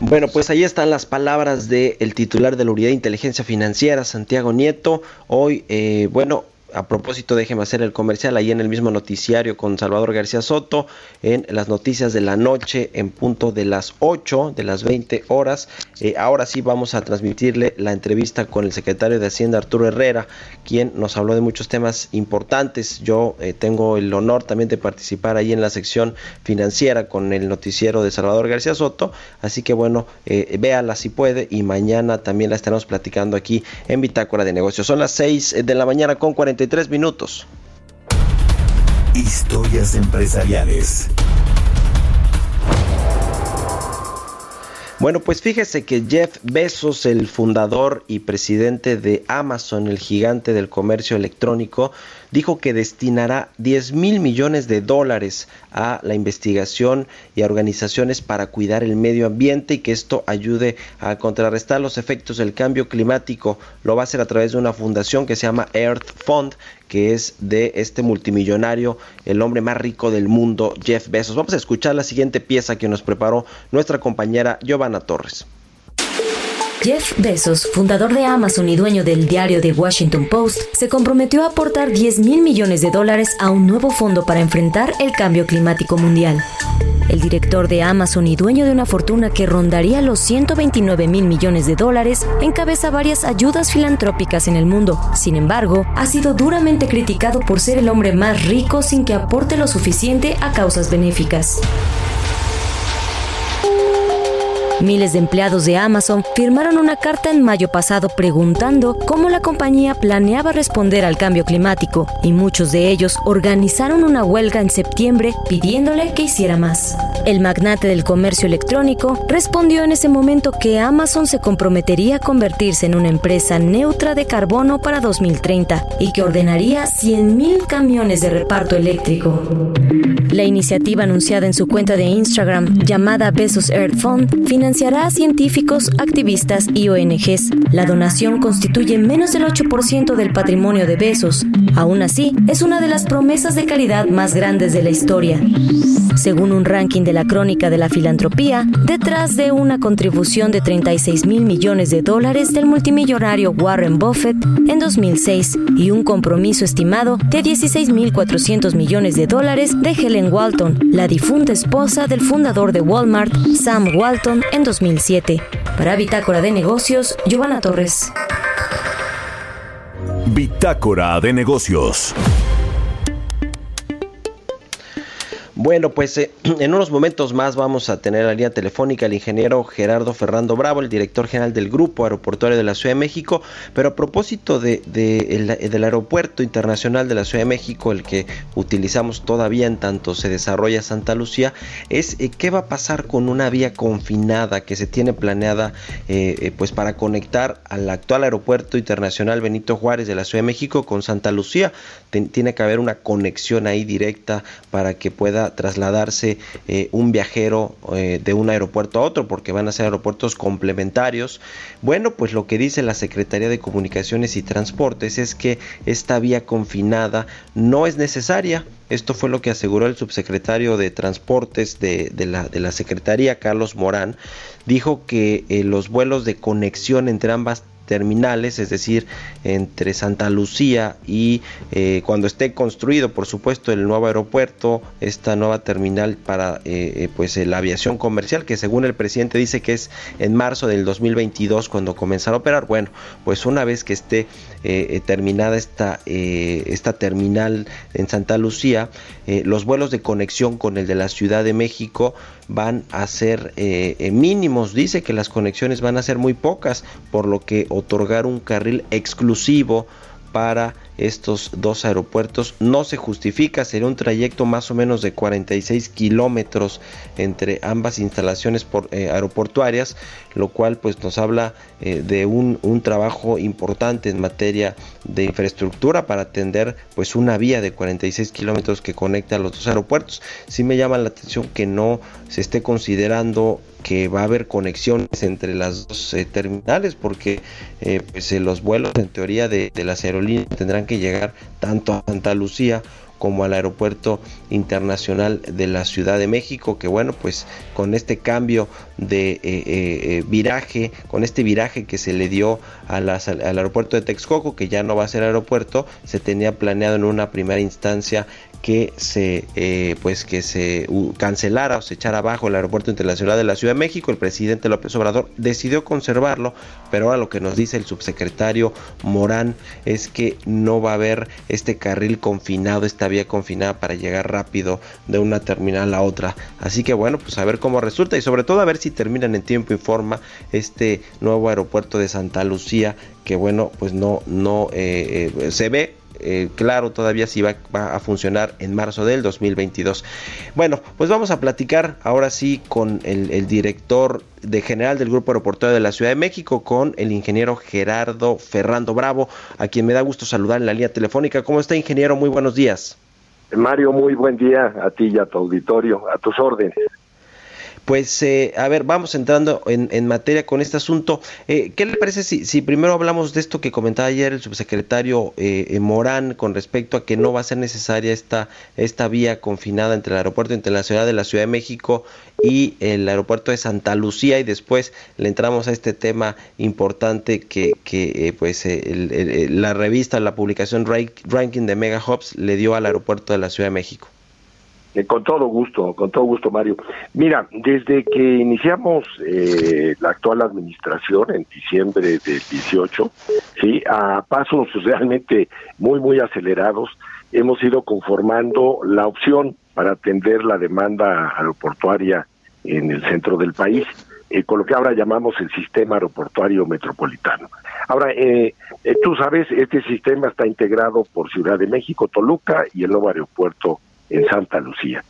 S1: Bueno, pues ahí están las palabras del titular de la Unidad de Inteligencia Financiera, Santiago Nieto. Hoy, eh, bueno, a propósito, déjeme hacer el comercial ahí en el mismo noticiario con Salvador García Soto, en las noticias de la noche, en punto de las 8, de las 20 horas. Eh, ahora sí vamos a transmitirle la entrevista con el secretario de Hacienda, Arturo Herrera, quien nos habló de muchos temas importantes. Yo eh, tengo el honor también de participar ahí en la sección financiera con el noticiero de Salvador García Soto. Así que bueno, eh, véala si puede y mañana también la estaremos platicando aquí en Bitácora de Negocios. Son las 6 de la mañana con 40 minutos.
S3: Historias empresariales.
S1: Bueno, pues fíjese que Jeff Bezos, el fundador y presidente de Amazon, el gigante del comercio electrónico, dijo que destinará 10 mil millones de dólares a la investigación y a organizaciones para cuidar el medio ambiente y que esto ayude a contrarrestar los efectos del cambio climático. Lo va a hacer a través de una fundación que se llama Earth Fund, que es de este multimillonario, el hombre más rico del mundo, Jeff Bezos. Vamos a escuchar la siguiente pieza que nos preparó nuestra compañera Giovanna Torres.
S9: Jeff Bezos, fundador de Amazon y dueño del diario The Washington Post, se comprometió a aportar 10 mil millones de dólares a un nuevo fondo para enfrentar el cambio climático mundial. El director de Amazon y dueño de una fortuna que rondaría los 129 mil millones de dólares encabeza varias ayudas filantrópicas en el mundo. Sin embargo, ha sido duramente criticado por ser el hombre más rico sin que aporte lo suficiente a causas benéficas. Miles de empleados de Amazon firmaron una carta en mayo pasado preguntando cómo la compañía planeaba responder al cambio climático y muchos de ellos organizaron una huelga en septiembre pidiéndole que hiciera más. El magnate del comercio electrónico respondió en ese momento que Amazon se comprometería a convertirse en una empresa neutra de carbono para 2030 y que ordenaría 100.000 camiones de reparto eléctrico. La iniciativa anunciada en su cuenta de Instagram llamada Bezos Earth Fund financiará a científicos, activistas y ONGs. La donación constituye menos del 8% del patrimonio de Besos. Aún así, es una de las promesas de caridad más grandes de la historia. Según un ranking de la Crónica de la Filantropía, detrás de una contribución de 36 mil millones de dólares del multimillonario Warren Buffett en 2006 y un compromiso estimado de 16.400 millones de dólares de Helen Walton, la difunta esposa del fundador de Walmart, Sam Walton, en 2007. Para Bitácora de Negocios, Giovanna Torres.
S3: Bitácora de Negocios.
S1: Bueno, pues eh, [clears throat] en unos momentos más vamos a tener la línea telefónica al ingeniero Gerardo Ferrando Bravo, el director general del Grupo Aeroportuario de la Ciudad de México. Pero a propósito de, del Aeropuerto Internacional de la Ciudad de México, el que utilizamos todavía en tanto se desarrolla Santa Lucía, es eh, qué va a pasar con una vía confinada que se tiene planeada eh, pues para conectar al actual Aeropuerto Internacional Benito Juárez de la Ciudad de México con Santa Lucía. tiene que haber una conexión ahí directa para que pueda trasladarse eh, un viajero eh, de un aeropuerto a otro, porque van a ser aeropuertos complementarios. Bueno, pues lo que dice la Secretaría de Comunicaciones y Transportes es que esta vía confinada no es necesaria. Esto fue lo que aseguró el subsecretario de Transportes de, la, Secretaría, Carlos Morán. Dijo que eh, los vuelos de conexión entre ambas terminales, es decir, entre Santa Lucía y eh, cuando esté construido, por supuesto, el nuevo aeropuerto, esta nueva terminal para eh, eh, pues la aviación comercial, que según el presidente dice que es en marzo del 2022 cuando comenzará a operar. Bueno, pues una vez que esté terminada esta, esta terminal en Santa Lucía, los vuelos de conexión con el de la Ciudad de México van a ser mínimos. Dice que las conexiones van a ser muy pocas, por lo que otorgar un carril exclusivo para estos dos aeropuertos no se justifica, sería un trayecto más o menos de 46 kilómetros entre ambas instalaciones eh, aeroportuarias, lo cual pues nos habla eh, de un, un, trabajo importante en materia de infraestructura para atender pues una vía de 46 kilómetros que conecta los dos aeropuertos. Sí me llama la atención que no se esté considerando que va a haber conexiones entre las dos eh, terminales porque pues los vuelos en teoría de, de las aerolíneas tendrán que llegar tanto a Santa Lucía como al aeropuerto internacional de la Ciudad de México, que bueno, pues con este cambio de eh, eh, eh, viraje, con este viraje que se le dio al aeropuerto de Texcoco, que ya no va a ser aeropuerto, se tenía planeado en una primera instancia que se eh, pues que se cancelara o se echara abajo el aeropuerto internacional de la Ciudad de México el presidente López Obrador decidió conservarlo pero ahora lo que nos dice el subsecretario Morán es que no va a haber este carril confinado esta vía confinada para llegar rápido de una terminal a otra. Así que bueno pues a ver cómo resulta y sobre todo a ver si terminan en tiempo y forma este nuevo aeropuerto de Santa Lucía que bueno pues no no eh, eh, se ve eh, claro todavía si va, a funcionar en marzo del 2022. Bueno, pues vamos a platicar ahora sí con el, director de general del Grupo Aeroportuario de la Ciudad de México, con el ingeniero Gerardo Ferrando Bravo, a quien me da gusto saludar en la línea telefónica. ¿Cómo está, ingeniero? Muy buenos días.
S10: Mario, muy buen día a ti y a tu auditorio, a tus órdenes.
S1: Pues, eh, a ver, vamos entrando en, materia con este asunto. Eh, ¿Qué le parece si, primero hablamos de esto que comentaba ayer el subsecretario eh, Morán con respecto a que no va a ser necesaria esta, esta vía confinada entre el Aeropuerto Internacional de la Ciudad de México y el Aeropuerto de Santa Lucía y después le entramos a este tema importante que, que pues la revista, la publicación Ranking de Mega Hubs le dio al Aeropuerto de la Ciudad de México?
S10: Eh, con todo gusto, con todo gusto, Mario. Mira, desde que iniciamos eh, la actual administración en diciembre del 18, sí, a pasos realmente muy, muy acelerados, hemos ido conformando la opción para atender la demanda aeroportuaria en el centro del país, eh, con lo que ahora llamamos el sistema aeroportuario metropolitano. Ahora, eh, tú sabes, este sistema está integrado por Ciudad de México, Toluca y el nuevo aeropuerto en Santa Lucía.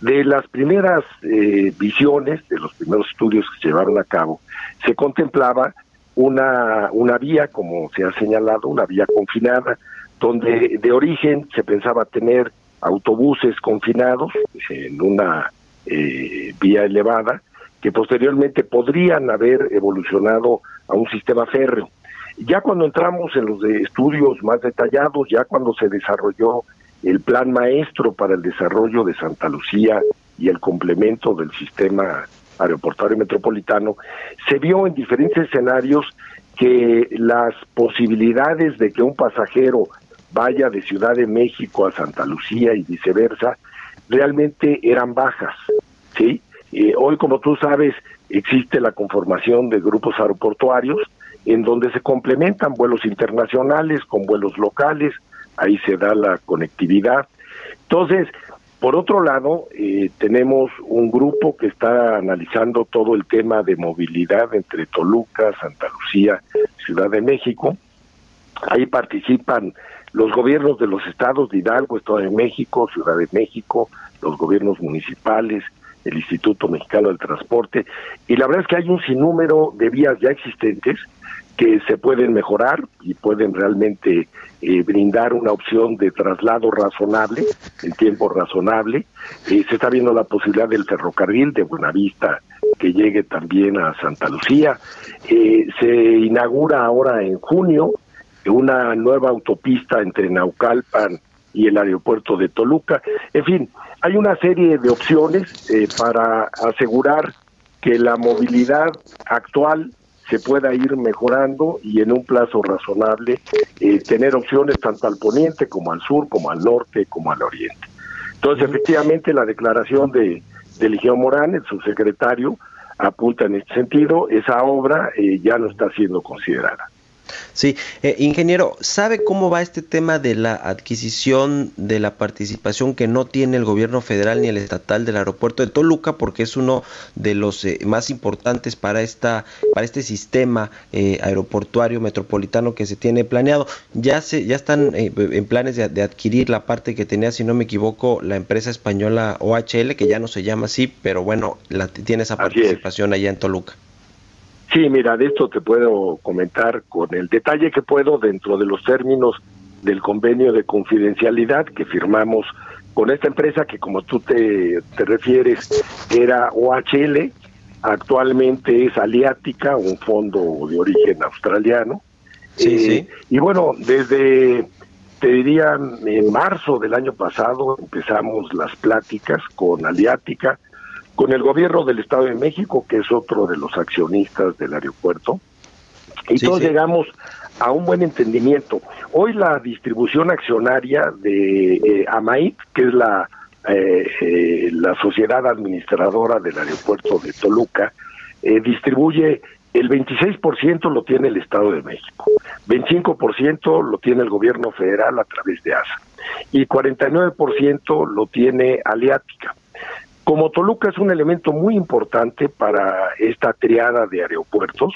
S10: De las primeras eh, visiones, de los primeros estudios que se llevaron a cabo, se contemplaba una, una vía, como se ha señalado, una vía confinada, donde de origen se pensaba tener autobuses confinados en una eh, vía elevada que posteriormente podrían haber evolucionado a un sistema férreo. Ya cuando entramos en los de estudios más detallados, ya cuando se desarrolló el plan maestro para el desarrollo de Santa Lucía y el complemento del sistema aeroportuario metropolitano, se vio en diferentes escenarios que las posibilidades de que un pasajero vaya de Ciudad de México a Santa Lucía y viceversa realmente eran bajas, ¿sí? Eh, hoy, como tú sabes, existe la conformación de grupos aeroportuarios en donde se complementan vuelos internacionales con vuelos locales, ahí se da la conectividad. Entonces, por otro lado, eh, tenemos un grupo que está analizando todo el tema de movilidad entre Toluca, Santa Lucía, Ciudad de México. Ahí participan los gobiernos de los estados de Hidalgo, Estado de México, Ciudad de México, los gobiernos municipales, el Instituto Mexicano del Transporte, y la verdad es que hay un sinnúmero de vías ya existentes que se pueden mejorar y pueden realmente eh, brindar una opción de traslado razonable, en tiempo razonable. Eh, se está viendo la posibilidad del ferrocarril de Buenavista que llegue también a Santa Lucía. Eh, se inaugura ahora en junio una nueva autopista entre Naucalpan y el aeropuerto de Toluca. En fin, hay una serie de opciones eh, para asegurar que la movilidad actual se pueda ir mejorando y en un plazo razonable eh, tener opciones tanto al poniente como al sur, como al norte, como al oriente. Entonces, efectivamente, la declaración de, de Morán, el subsecretario, apunta en este sentido, esa obra eh, ya no está siendo considerada.
S1: Sí, eh, ingeniero, ¿sabe cómo va este tema de la adquisición de la participación que no tiene el gobierno federal ni el estatal del aeropuerto de Toluca? Porque es uno de los eh, más importantes para esta, para este sistema eh, aeroportuario metropolitano que se tiene planeado. Ya se, ya están en planes de, adquirir la parte que tenía, si no me equivoco, la empresa española OHL, que ya no se llama así, pero bueno, la, tiene esa participación allá en Toluca.
S10: Sí, mira, de esto te puedo comentar con el detalle que puedo dentro de los términos del convenio de confidencialidad que firmamos con esta empresa que como tú te, te refieres era OHL, actualmente es Aliática, un fondo de origen australiano.
S1: Sí, sí.
S10: Eh, y bueno, desde, te diría, en marzo del año pasado empezamos las pláticas con Aliática, con el gobierno del Estado de México, que es otro de los accionistas del aeropuerto, y todos llegamos a un buen entendimiento. Hoy la distribución accionaria de eh, AMAIT, que es la, eh, eh, la sociedad administradora del aeropuerto de Toluca, distribuye el 26% lo tiene el Estado de México, 25% lo tiene el gobierno federal a través de ASA y 49% lo tiene Aliática. Como Toluca es un elemento muy importante para esta triada de aeropuertos,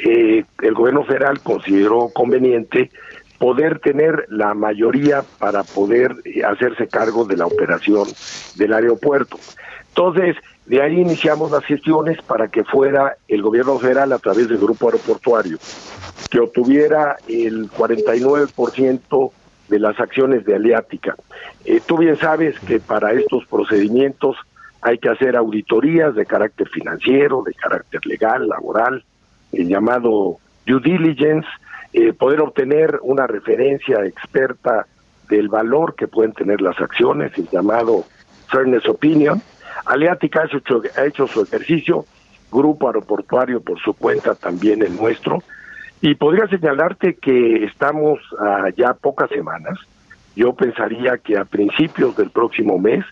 S10: eh, el gobierno federal consideró conveniente poder tener la mayoría para poder eh, hacerse cargo de la operación del aeropuerto. Entonces, de ahí iniciamos las gestiones para que fuera el gobierno federal a través del grupo aeroportuario, que obtuviera el 49% de las acciones de Aliática. Eh, tú bien sabes que para estos procedimientos hay que hacer auditorías de carácter financiero, de carácter legal, laboral, el llamado due diligence, eh, poder obtener una referencia experta del valor que pueden tener las acciones, el llamado fairness opinion. Aleática ha hecho, ha hecho su ejercicio, Grupo Aeroportuario por su cuenta también el nuestro, y podría señalarte que estamos a ya pocas semanas. Yo pensaría que a principios del próximo mes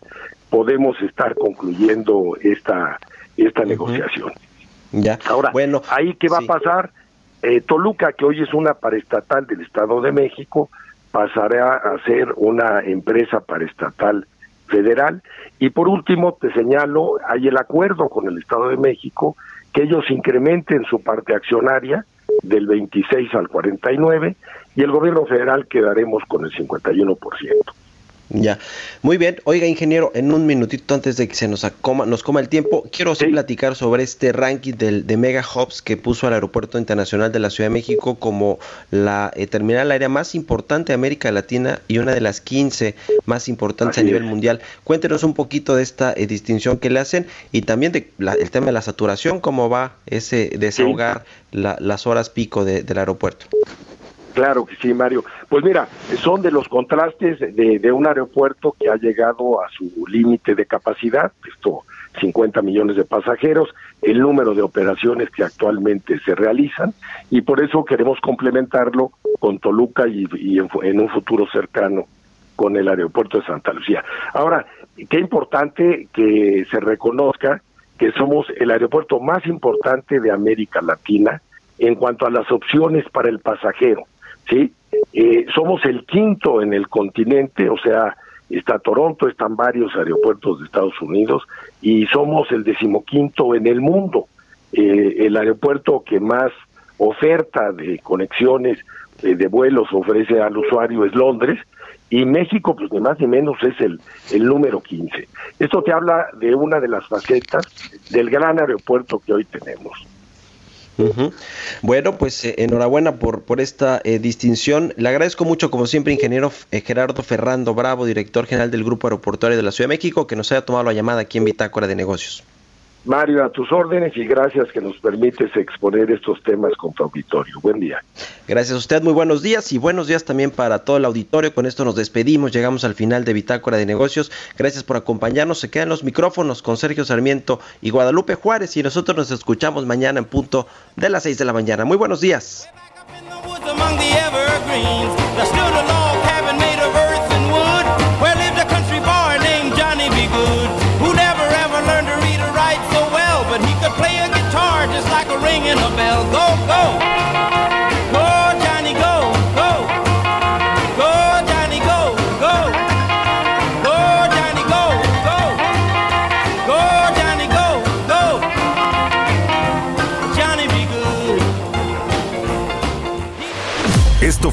S10: podemos estar concluyendo esta esta negociación.
S1: Ya.
S10: Ahora,
S1: bueno,
S10: ahí qué va a pasar? Eh, Toluca, que hoy es una paraestatal del Estado de México, pasará a ser una empresa paraestatal federal. Y por último, te señalo, hay el acuerdo con el Estado de México que ellos incrementen su parte accionaria del 26 al 49 y el gobierno federal quedaremos con el 51%.
S1: Ya, muy bien. Oiga, ingeniero, en un minutito antes de que se nos, acoma, nos coma el tiempo, quiero sí. platicar sobre este ranking del, de Mega Hubs que puso al Aeropuerto Internacional de la Ciudad de México como la eh, terminal aérea más importante de América Latina y una de las 15 más importantes Así a nivel es. mundial. Cuéntenos un poquito de esta eh, distinción que le hacen y también de la, el tema de la saturación, cómo va ese desahogar sí. la, las horas pico de, del aeropuerto.
S10: Claro que sí, Mario. Pues mira, son de los contrastes de, un aeropuerto que ha llegado a su límite de capacidad, esto 50 millones de pasajeros, el número de operaciones que actualmente se realizan y por eso queremos complementarlo con Toluca y, y en, en un futuro cercano con el aeropuerto de Santa Lucía. Ahora, qué importante que se reconozca que somos el aeropuerto más importante de América Latina en cuanto a las opciones para el pasajero. ¿Sí? Eh, somos el quinto en el continente, o sea, está Toronto, están varios aeropuertos de Estados Unidos y somos el decimoquinto en el mundo. Eh, el aeropuerto que más oferta de conexiones eh, de vuelos ofrece al usuario es Londres y México, pues ni más ni menos es el, el número 15. Esto te habla de una de las facetas del gran aeropuerto que hoy tenemos.
S1: Bueno, pues eh, enhorabuena por, por esta eh, distinción. Le agradezco mucho, como siempre, ingeniero eh, Gerardo Ferrando Bravo, director general del Grupo Aeroportuario de la Ciudad de México, que nos haya tomado la llamada aquí en Bitácora de Negocios.
S10: Mario, a tus órdenes y gracias que nos permites exponer estos temas con tu auditorio. Buen día.
S1: Gracias a usted, muy buenos días y buenos días también para todo el auditorio. Con esto nos despedimos, llegamos al final de Bitácora de Negocios. Gracias por acompañarnos. Se quedan los micrófonos con Sergio Sarmiento y Guadalupe Juárez y nosotros nos escuchamos mañana en punto de las 6 de la mañana. Muy buenos días.